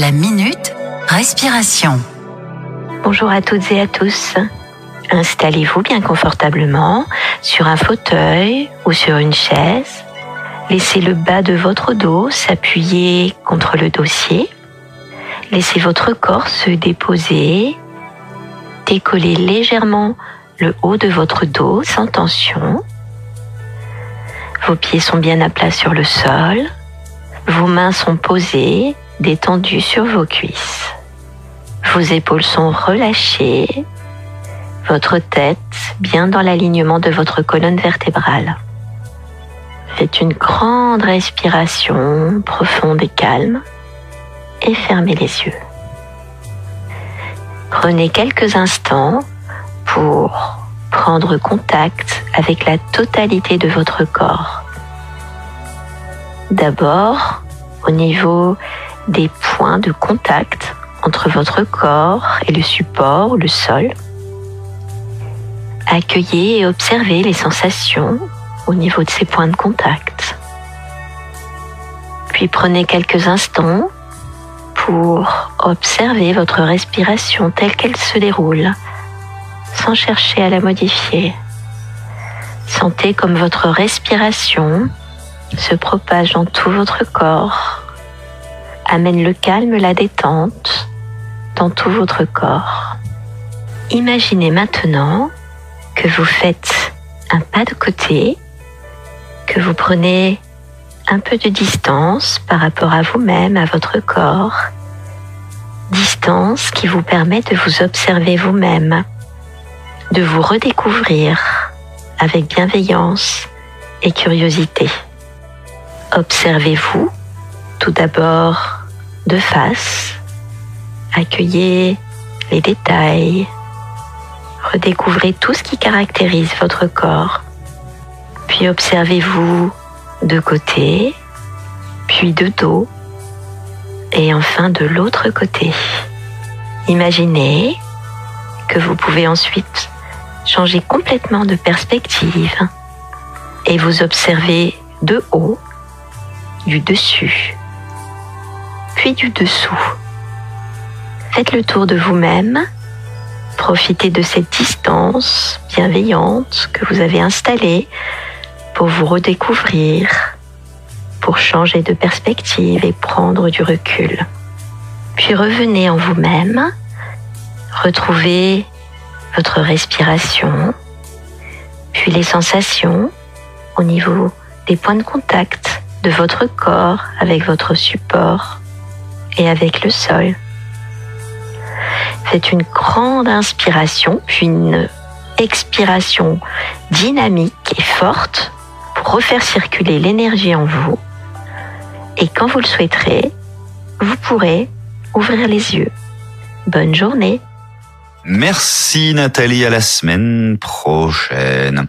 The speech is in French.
La minute respiration. Bonjour à toutes et à tous. Installez-vous bien confortablement sur un fauteuil ou sur une chaise. Laissez le bas de votre dos s'appuyer contre le dossier. Laissez votre corps se déposer. Décollez légèrement le haut de votre dos sans tension. Vos pieds sont bien à plat sur le sol. Vos mains sont posées, détendues sur vos cuisses. Vos épaules sont relâchées. Votre tête bien dans l'alignement de votre colonne vertébrale. Faites une grande respiration profonde et calme et fermez les yeux. Prenez quelques instants pour prendre contact avec la totalité de votre corps. D'abord, au niveau des points de contact entre votre corps et le support, le sol. Accueillez et observez les sensations au niveau de ces points de contact. Puis prenez quelques instants pour observer votre respiration telle qu'elle se déroule, sans chercher à la modifier. Sentez comme votre respiration se propage dans tout votre corps, amène le calme, la détente dans tout votre corps. Imaginez maintenant que vous faites un pas de côté, que vous prenez un peu de distance par rapport à vous-même, à votre corps, distance qui vous permet de vous observer vous-même, de vous redécouvrir avec bienveillance et curiosité. Observez-vous tout d'abord de face, accueillez les détails, redécouvrez tout ce qui caractérise votre corps, puis observez-vous de côté, puis de dos, et enfin de l'autre côté. Imaginez que vous pouvez ensuite changer complètement de perspective et vous observer de haut du dessus, puis du dessous. Faites le tour de vous-même, profitez de cette distance bienveillante que vous avez installée pour vous redécouvrir, pour changer de perspective et prendre du recul. Puis revenez en vous-même, retrouvez votre respiration, puis les sensations au niveau des points de contact de votre corps avec votre support et avec le sol. Faites une grande inspiration, puis une expiration dynamique et forte pour refaire circuler l'énergie en vous. Et quand vous le souhaiterez, vous pourrez ouvrir les yeux. Bonne journée. Merci Nathalie, à la semaine prochaine.